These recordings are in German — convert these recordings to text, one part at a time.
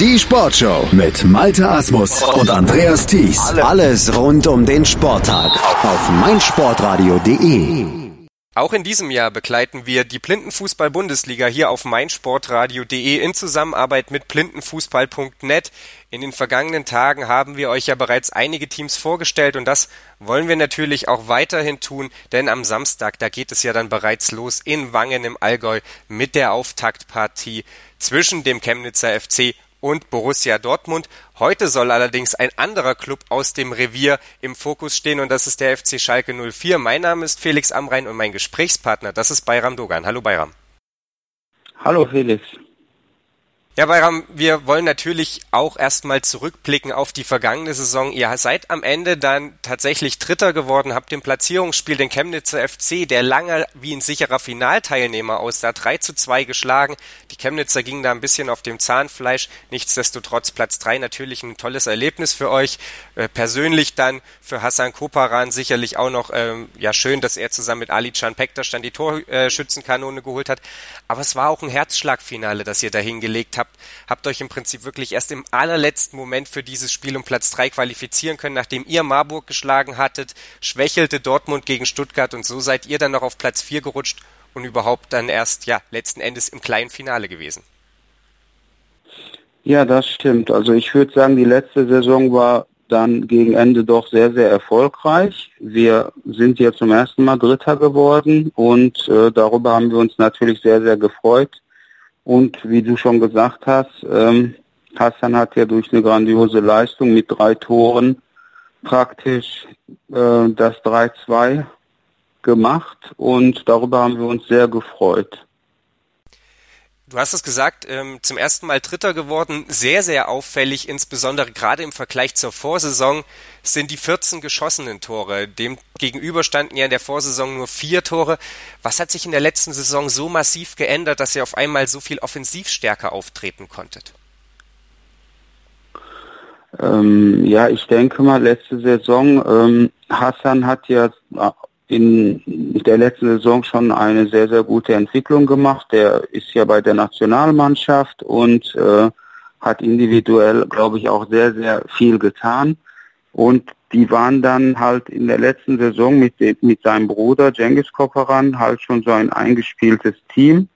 Die Sportshow mit Malte Asmus und Andreas Thies. Alles rund um den Sporttag auf meinsportradio.de. Auch in diesem Jahr begleiten wir die Blindenfußball-Bundesliga hier auf meinsportradio.de in Zusammenarbeit mit blindenfußball.net. In den vergangenen Tagen haben wir euch ja bereits einige Teams vorgestellt und das wollen wir natürlich auch weiterhin tun, denn am Samstag, da geht es ja dann bereits los in Wangen im Allgäu mit der Auftaktpartie zwischen dem Chemnitzer FC und Borussia Dortmund. Heute soll allerdings ein anderer Club aus dem Revier im Fokus stehen und das ist der FC Schalke 04. Mein Name ist Felix Amrein und mein Gesprächspartner, das ist Bayram Dogan. Hallo Bayram. Hallo Felix. Ja, Bayram, wir wollen natürlich auch erstmal zurückblicken auf die vergangene Saison. Ihr seid am Ende dann tatsächlich Dritter geworden, habt im Platzierungsspiel den Chemnitzer FC, der lange wie ein sicherer Finalteilnehmer aussah, 3 zu 2 geschlagen. Die Chemnitzer gingen da ein bisschen auf dem Zahnfleisch. Nichtsdestotrotz Platz 3 natürlich ein tolles Erlebnis für euch. Äh, persönlich dann für Hassan Koparan sicherlich auch noch ähm, ja schön, dass er zusammen mit Ali Can Pektas dann die Torschützenkanone geholt hat. Aber es war auch ein Herzschlagfinale, das ihr da hingelegt habt habt, habt euch im Prinzip wirklich erst im allerletzten Moment für dieses Spiel um Platz 3 qualifizieren können, nachdem ihr Marburg geschlagen hattet, schwächelte Dortmund gegen Stuttgart und so seid ihr dann noch auf Platz 4 gerutscht und überhaupt dann erst, ja, letzten Endes im kleinen Finale gewesen. Ja, das stimmt. Also ich würde sagen, die letzte Saison war dann gegen Ende doch sehr, sehr erfolgreich. Wir sind ja zum ersten Mal Dritter geworden und äh, darüber haben wir uns natürlich sehr, sehr gefreut. Und wie du schon gesagt hast, ähm, Hassan hat ja durch eine grandiose Leistung mit drei Toren praktisch äh, das 3-2 gemacht und darüber haben wir uns sehr gefreut. Du hast es gesagt, ähm, zum ersten Mal Dritter geworden, sehr, sehr auffällig, insbesondere gerade im Vergleich zur Vorsaison sind die 14 geschossenen Tore. Dem gegenüber standen ja in der Vorsaison nur vier Tore. Was hat sich in der letzten Saison so massiv geändert, dass ihr auf einmal so viel offensivstärker auftreten konntet? Ähm, ja, ich denke mal, letzte Saison, ähm, Hassan hat ja in der letzten Saison schon eine sehr, sehr gute Entwicklung gemacht. Der ist ja bei der Nationalmannschaft und äh, hat individuell, glaube ich, auch sehr, sehr viel getan. Und die waren dann halt in der letzten Saison mit, mit seinem Bruder Cengiz Koperan halt schon so ein eingespieltes Team.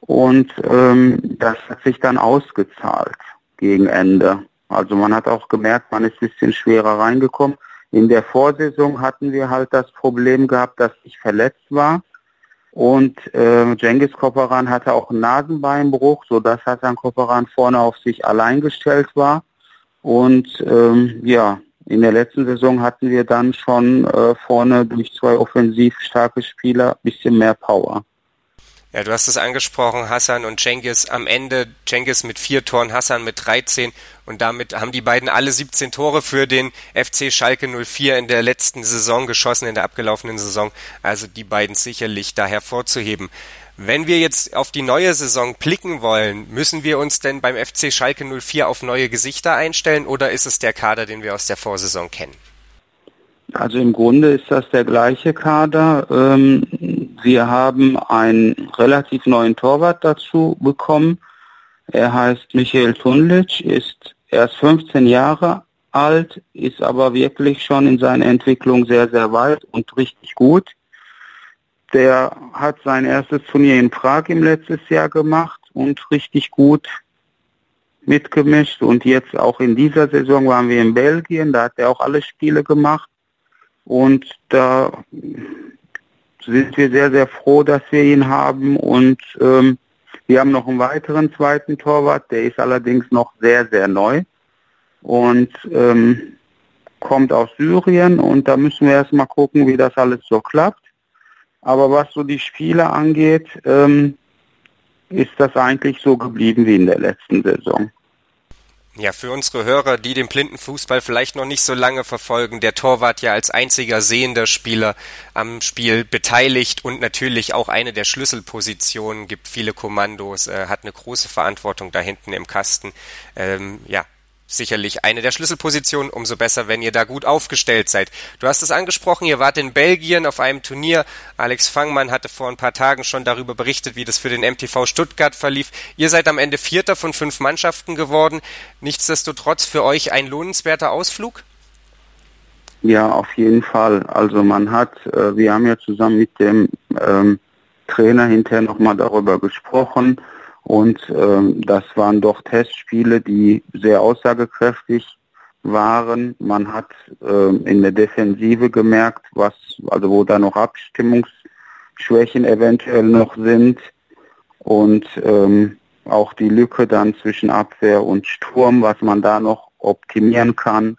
Und ähm, das hat sich dann ausgezahlt gegen Ende. Also man hat auch gemerkt, man ist ein bisschen schwerer reingekommen. In der Vorsaison hatten wir halt das Problem gehabt, dass ich verletzt war. Und äh, Cengiz Koperan hatte auch einen Nasenbeinbruch, sodass Hassan Koperan vorne auf sich allein gestellt war. Und ähm, ja, in der letzten Saison hatten wir dann schon äh, vorne durch zwei offensiv starke Spieler ein bisschen mehr Power. Ja, du hast es angesprochen, Hassan und Cengiz am Ende, Cengiz mit vier Toren, Hassan mit 13 und damit haben die beiden alle 17 Tore für den FC Schalke 04 in der letzten Saison geschossen, in der abgelaufenen Saison. Also die beiden sicherlich da hervorzuheben. Wenn wir jetzt auf die neue Saison blicken wollen, müssen wir uns denn beim FC Schalke 04 auf neue Gesichter einstellen oder ist es der Kader, den wir aus der Vorsaison kennen? Also im Grunde ist das der gleiche Kader. Ähm, wir haben einen relativ neuen Torwart dazu bekommen. Er heißt Michael Tunlic, ist erst 15 Jahre alt, ist aber wirklich schon in seiner Entwicklung sehr, sehr weit und richtig gut. Der hat sein erstes Turnier in Prag im letztes Jahr gemacht und richtig gut mitgemischt. Und jetzt auch in dieser Saison waren wir in Belgien, da hat er auch alle Spiele gemacht. Und da sind wir sehr, sehr froh, dass wir ihn haben. Und ähm, wir haben noch einen weiteren zweiten Torwart, der ist allerdings noch sehr, sehr neu und ähm, kommt aus Syrien. Und da müssen wir erstmal gucken, wie das alles so klappt. Aber was so die Spiele angeht, ähm, ist das eigentlich so geblieben wie in der letzten Saison. Ja, für unsere Hörer, die den Blindenfußball vielleicht noch nicht so lange verfolgen, der Torwart ja als einziger sehender Spieler am Spiel beteiligt und natürlich auch eine der Schlüsselpositionen, gibt viele Kommandos, äh, hat eine große Verantwortung da hinten im Kasten. Ähm, ja, sicherlich eine der Schlüsselpositionen. Umso besser, wenn ihr da gut aufgestellt seid. Du hast es angesprochen, ihr wart in Belgien auf einem Turnier. Alex Fangmann hatte vor ein paar Tagen schon darüber berichtet, wie das für den MTV Stuttgart verlief. Ihr seid am Ende Vierter von fünf Mannschaften geworden. Nichtsdestotrotz für euch ein lohnenswerter Ausflug? Ja, auf jeden Fall. Also man hat, äh, wir haben ja zusammen mit dem ähm, Trainer hinterher nochmal darüber gesprochen und ähm, das waren doch Testspiele, die sehr aussagekräftig waren. Man hat ähm, in der Defensive gemerkt, was, also wo da noch Abstimmungsschwächen eventuell noch sind und ähm, auch die Lücke dann zwischen Abwehr und Sturm, was man da noch optimieren kann.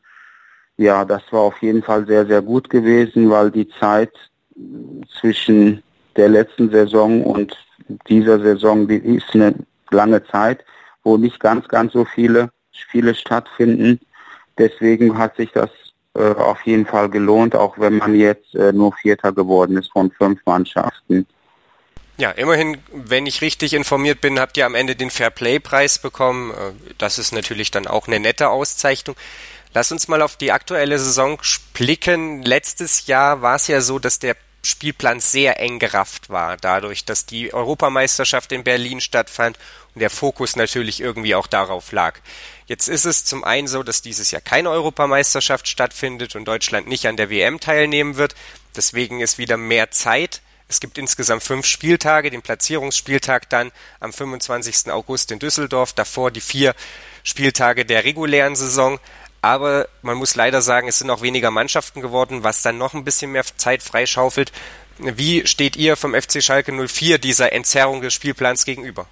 Ja, das war auf jeden Fall sehr, sehr gut gewesen, weil die Zeit zwischen der letzten Saison und dieser Saison, die ist eine lange Zeit, wo nicht ganz, ganz so viele Spiele stattfinden. Deswegen hat sich das äh, auf jeden Fall gelohnt, auch wenn man jetzt äh, nur Vierter geworden ist von fünf Mannschaften. Ja, immerhin, wenn ich richtig informiert bin, habt ihr am Ende den Fairplay-Preis bekommen. Äh, das ist natürlich dann auch eine nette Auszeichnung. Lass uns mal auf die aktuelle Saison blicken. Letztes Jahr war es ja so, dass der Spielplan sehr eng gerafft war, dadurch, dass die Europameisterschaft in Berlin stattfand und der Fokus natürlich irgendwie auch darauf lag. Jetzt ist es zum einen so, dass dieses Jahr keine Europameisterschaft stattfindet und Deutschland nicht an der WM teilnehmen wird. Deswegen ist wieder mehr Zeit. Es gibt insgesamt fünf Spieltage, den Platzierungsspieltag dann am 25. August in Düsseldorf, davor die vier Spieltage der regulären Saison aber man muss leider sagen, es sind auch weniger Mannschaften geworden, was dann noch ein bisschen mehr Zeit freischaufelt. Wie steht ihr vom FC Schalke 04 dieser Entzerrung des Spielplans gegenüber?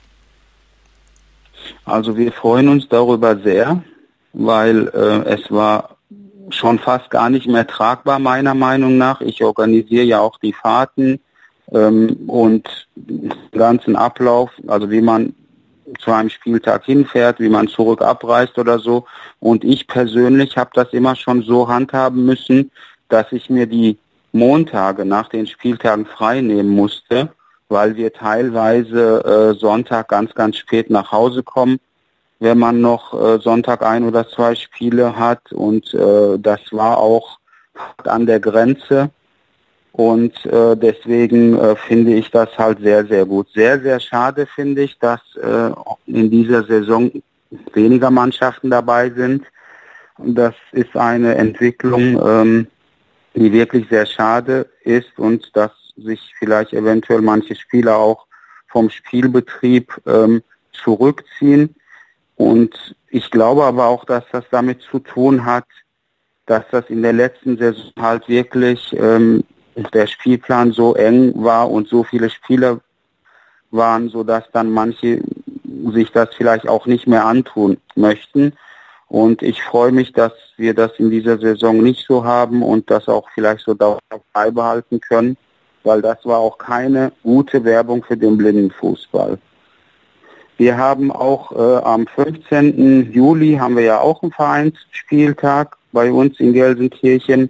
Also wir freuen uns darüber sehr, weil äh, es war schon fast gar nicht mehr tragbar meiner Meinung nach. Ich organisiere ja auch die Fahrten ähm, und den ganzen Ablauf, also wie man zu einem Spieltag hinfährt, wie man zurück abreist oder so. Und ich persönlich habe das immer schon so handhaben müssen, dass ich mir die Montage nach den Spieltagen frei nehmen musste, weil wir teilweise äh, Sonntag ganz, ganz spät nach Hause kommen, wenn man noch äh, Sonntag ein oder zwei Spiele hat. Und äh, das war auch an der Grenze. Und äh, deswegen äh, finde ich das halt sehr, sehr gut. Sehr, sehr schade finde ich, dass äh, in dieser Saison weniger Mannschaften dabei sind. Das ist eine Entwicklung, ähm, die wirklich sehr schade ist und dass sich vielleicht eventuell manche Spieler auch vom Spielbetrieb ähm, zurückziehen. Und ich glaube aber auch, dass das damit zu tun hat, dass das in der letzten Saison halt wirklich ähm, der Spielplan so eng war und so viele Spieler waren, so dass dann manche sich das vielleicht auch nicht mehr antun möchten. Und ich freue mich, dass wir das in dieser Saison nicht so haben und das auch vielleicht so dauerhaft beibehalten können, weil das war auch keine gute Werbung für den Blindenfußball. Wir haben auch äh, am 15. Juli haben wir ja auch einen Vereinsspieltag bei uns in Gelsenkirchen.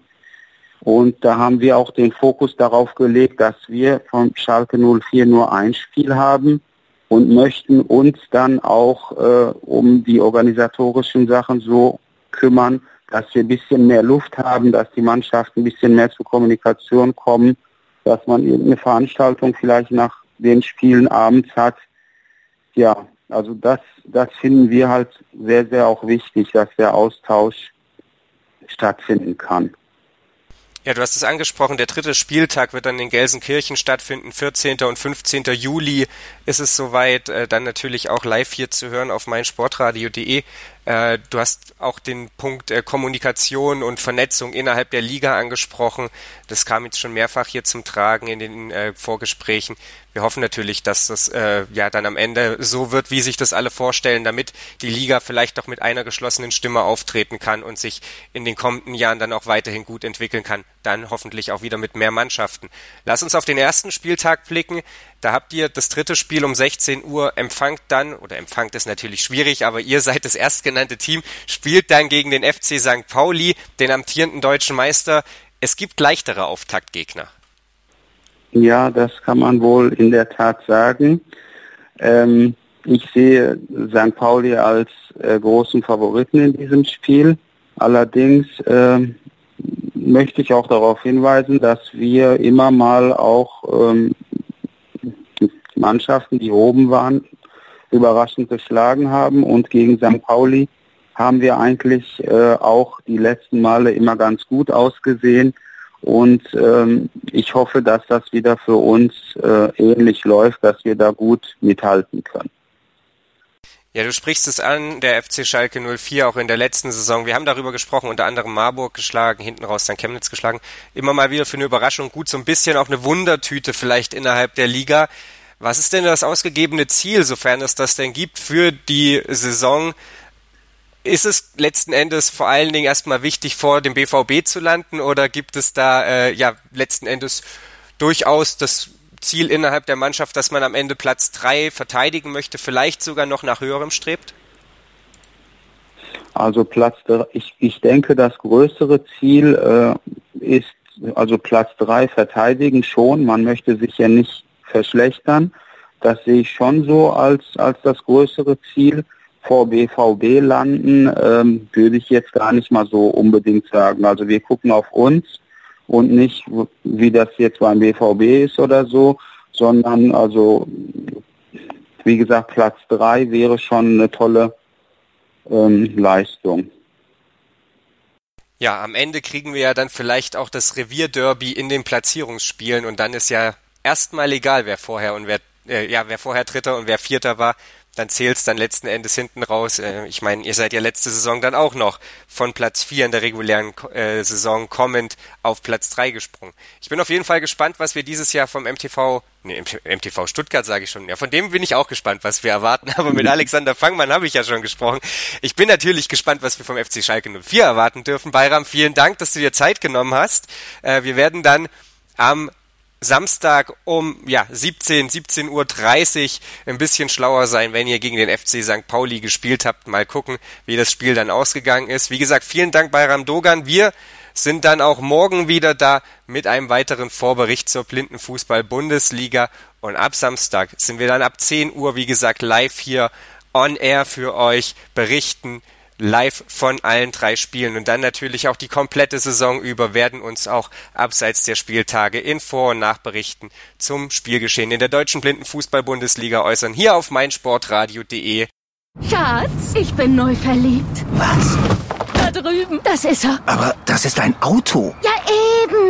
Und da haben wir auch den Fokus darauf gelegt, dass wir von Schalke 04 nur ein Spiel haben und möchten uns dann auch äh, um die organisatorischen Sachen so kümmern, dass wir ein bisschen mehr Luft haben, dass die Mannschaften ein bisschen mehr zur Kommunikation kommen, dass man irgendeine Veranstaltung vielleicht nach den Spielen abends hat. Ja, also das, das finden wir halt sehr, sehr auch wichtig, dass der Austausch stattfinden kann. Ja, du hast es angesprochen, der dritte Spieltag wird dann in Gelsenkirchen stattfinden, 14. und 15. Juli ist es soweit, äh, dann natürlich auch live hier zu hören auf meinsportradio.de. Äh, du hast auch den Punkt äh, Kommunikation und Vernetzung innerhalb der Liga angesprochen. Das kam jetzt schon mehrfach hier zum Tragen in den äh, Vorgesprächen. Wir hoffen natürlich, dass das äh, ja dann am Ende so wird, wie sich das alle vorstellen, damit die Liga vielleicht auch mit einer geschlossenen Stimme auftreten kann und sich in den kommenden Jahren dann auch weiterhin gut entwickeln kann. Dann hoffentlich auch wieder mit mehr Mannschaften. Lass uns auf den ersten Spieltag blicken. Da habt ihr das dritte Spiel um 16 Uhr, empfangt dann, oder empfangt ist natürlich schwierig, aber ihr seid das erstgenannte Team, spielt dann gegen den FC St. Pauli, den amtierenden deutschen Meister. Es gibt leichtere Auftaktgegner. Ja, das kann man wohl in der Tat sagen. Ähm, ich sehe St. Pauli als äh, großen Favoriten in diesem Spiel. Allerdings äh, möchte ich auch darauf hinweisen, dass wir immer mal auch ähm, Mannschaften, die oben waren, überraschend geschlagen haben und gegen St. Pauli haben wir eigentlich äh, auch die letzten Male immer ganz gut ausgesehen. Und ähm, ich hoffe, dass das wieder für uns äh, ähnlich läuft, dass wir da gut mithalten können. Ja, du sprichst es an, der FC Schalke 04 auch in der letzten Saison. Wir haben darüber gesprochen, unter anderem Marburg geschlagen, hinten raus dann Chemnitz geschlagen. Immer mal wieder für eine Überraschung gut, so ein bisschen auch eine Wundertüte vielleicht innerhalb der Liga. Was ist denn das ausgegebene Ziel, sofern es das denn gibt, für die Saison? Ist es letzten Endes vor allen Dingen erstmal wichtig, vor dem BVB zu landen oder gibt es da äh, ja letzten Endes durchaus das Ziel innerhalb der Mannschaft, dass man am Ende Platz 3 verteidigen möchte, vielleicht sogar noch nach höherem strebt? Also Platz, ich, ich denke, das größere Ziel äh, ist also Platz 3 verteidigen schon. Man möchte sich ja nicht verschlechtern. Das sehe ich schon so als, als das größere Ziel. Vor BVB landen ähm, würde ich jetzt gar nicht mal so unbedingt sagen. Also wir gucken auf uns und nicht, wie das jetzt beim BVB ist oder so, sondern also, wie gesagt, Platz drei wäre schon eine tolle ähm, Leistung. Ja, am Ende kriegen wir ja dann vielleicht auch das Revierderby in den Platzierungsspielen und dann ist ja erstmal egal, wer vorher und wer äh, ja, wer vorher Dritter und wer Vierter war, dann zählt's dann letzten Endes hinten raus. Äh, ich meine, ihr seid ja letzte Saison dann auch noch von Platz 4 in der regulären äh, Saison kommend auf Platz 3 gesprungen. Ich bin auf jeden Fall gespannt, was wir dieses Jahr vom MTV, nee, MTV Stuttgart sage ich schon, ja, von dem bin ich auch gespannt, was wir erwarten, aber mit Alexander Fangmann habe ich ja schon gesprochen. Ich bin natürlich gespannt, was wir vom FC Schalke 04 erwarten dürfen. Bayram, vielen Dank, dass du dir Zeit genommen hast. Äh, wir werden dann am Samstag um ja 17, 17.30 Uhr ein bisschen schlauer sein, wenn ihr gegen den FC St. Pauli gespielt habt. Mal gucken, wie das Spiel dann ausgegangen ist. Wie gesagt, vielen Dank Bayram Dogan. Wir sind dann auch morgen wieder da mit einem weiteren Vorbericht zur Blindenfußball-Bundesliga. Und ab Samstag sind wir dann ab 10 Uhr, wie gesagt, live hier on air für euch berichten live von allen drei Spielen und dann natürlich auch die komplette Saison über werden uns auch abseits der Spieltage in Vor- und Nachberichten zum Spielgeschehen in der deutschen Blindenfußball-Bundesliga äußern. Hier auf meinsportradio.de. Schatz, ich bin neu verliebt. Was? Da drüben. Das ist er. Aber das ist ein Auto. Ja,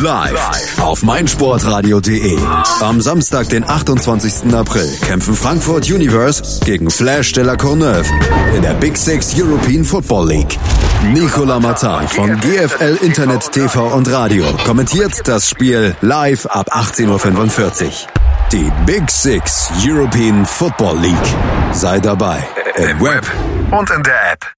Live auf meinsportradio.de. Am Samstag, den 28. April, kämpfen Frankfurt Universe gegen Flash de la Courneuve in der Big Six European Football League. Nicola Matan von GFL Internet TV und Radio kommentiert das Spiel live ab 18.45 Uhr. Die Big Six European Football League. Sei dabei im Web und in der App.